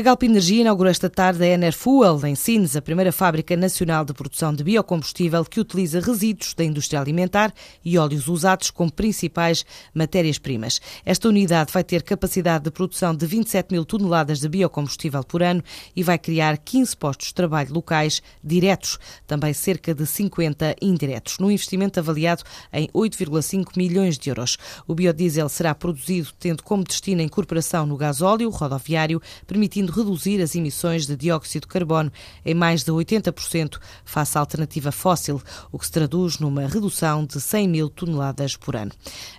A Galp Energia inaugurou esta tarde a Enerfuel, em Sines, a primeira fábrica nacional de produção de biocombustível que utiliza resíduos da indústria alimentar e óleos usados como principais matérias-primas. Esta unidade vai ter capacidade de produção de 27 mil toneladas de biocombustível por ano e vai criar 15 postos de trabalho locais diretos, também cerca de 50 indiretos, num investimento avaliado em 8,5 milhões de euros. O biodiesel será produzido tendo como destino a incorporação no gasóleo rodoviário, permitindo reduzir as emissões de dióxido de carbono em mais de 80% face à alternativa fóssil, o que se traduz numa redução de 100 mil toneladas por ano.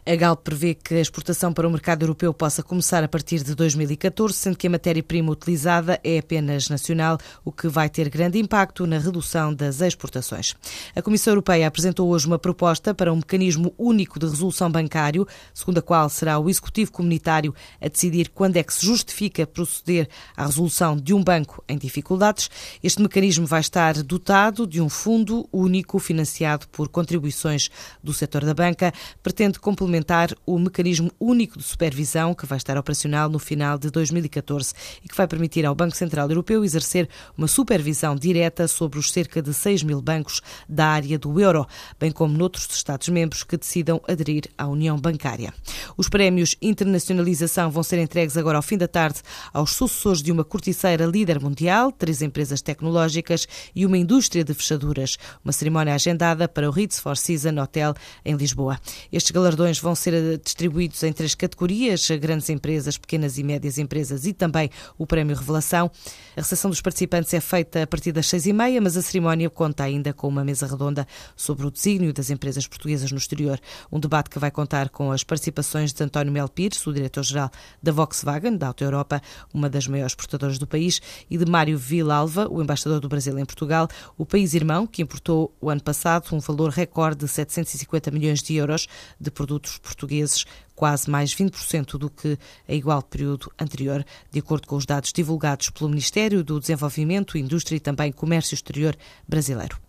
A Galp prevê que a exportação para o mercado europeu possa começar a partir de 2014, sendo que a matéria-prima utilizada é apenas nacional, o que vai ter grande impacto na redução das exportações. A Comissão Europeia apresentou hoje uma proposta para um mecanismo único de resolução bancário, segundo a qual será o Executivo Comunitário a decidir quando é que se justifica proceder resolução de um banco em dificuldades. Este mecanismo vai estar dotado de um fundo único financiado por contribuições do setor da banca. Pretende complementar o mecanismo único de supervisão que vai estar operacional no final de 2014 e que vai permitir ao Banco Central Europeu exercer uma supervisão direta sobre os cerca de 6 mil bancos da área do euro, bem como noutros Estados-membros que decidam aderir à União Bancária. Os prémios Internacionalização vão ser entregues agora ao fim da tarde aos sucessores de uma corticeira líder mundial, três empresas tecnológicas e uma indústria de fechaduras. Uma cerimónia agendada para o Ritz Four Hotel em Lisboa. Estes galardões vão ser distribuídos em três categorias: grandes empresas, pequenas e médias empresas e também o Prémio Revelação. A recepção dos participantes é feita a partir das seis e meia, mas a cerimónia conta ainda com uma mesa redonda sobre o desígnio das empresas portuguesas no exterior. Um debate que vai contar com as participações de António Mel Pires, o diretor-geral da Volkswagen, da Auto Europa, uma das maiores exportadores do país, e de Mário Vilalva, o embaixador do Brasil em Portugal, o país irmão, que importou o ano passado um valor recorde de 750 milhões de euros de produtos portugueses, quase mais 20% do que a igual período anterior, de acordo com os dados divulgados pelo Ministério do Desenvolvimento, Indústria e também Comércio Exterior brasileiro.